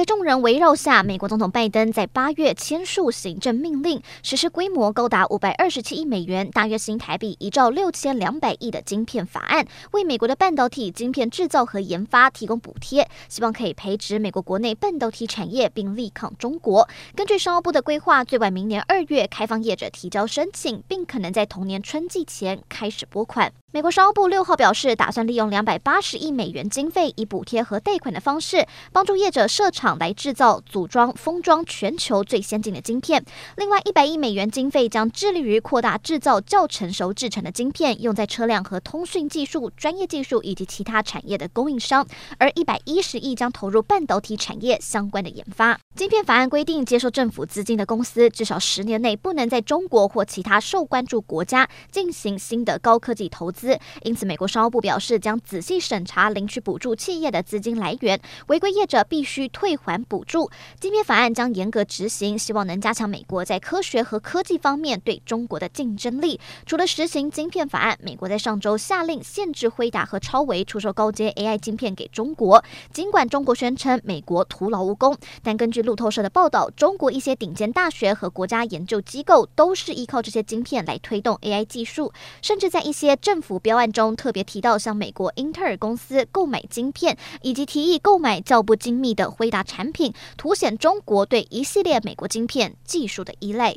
在众人围绕下，美国总统拜登在八月签署行政命令，实施规模高达五百二十七亿美元（大约新台币一兆六千两百亿）的晶片法案，为美国的半导体晶片制造和研发提供补贴，希望可以培植美国国内半导体产业，并力抗中国。根据商务部的规划，最晚明年二月开放业者提交申请，并可能在同年春季前开始拨款。美国商务部六号表示，打算利用两百八十亿美元经费，以补贴和贷款的方式，帮助业者设厂来制造、组装、封装全球最先进的晶片。另外，一百亿美元经费将致力于扩大制造较成熟制成的晶片，用在车辆和通讯技术、专业技术以及其他产业的供应商。而一百一十亿将投入半导体产业相关的研发。晶片法案规定，接受政府资金的公司至少十年内不能在中国或其他受关注国家进行新的高科技投资。因此，美国商务部表示将仔细审查领取补助企业的资金来源，违规业者必须退退还补助。晶片法案将严格执行，希望能加强美国在科学和科技方面对中国的竞争力。除了实行晶片法案，美国在上周下令限制辉达和超维出售高阶 AI 晶片给中国。尽管中国宣称美国徒劳无功，但根据路透社的报道，中国一些顶尖大学和国家研究机构都是依靠这些晶片来推动 AI 技术，甚至在一些政府。标案中特别提到向美国英特尔公司购买晶片，以及提议购买较不精密的辉达产品，凸显中国对一系列美国晶片技术的依赖。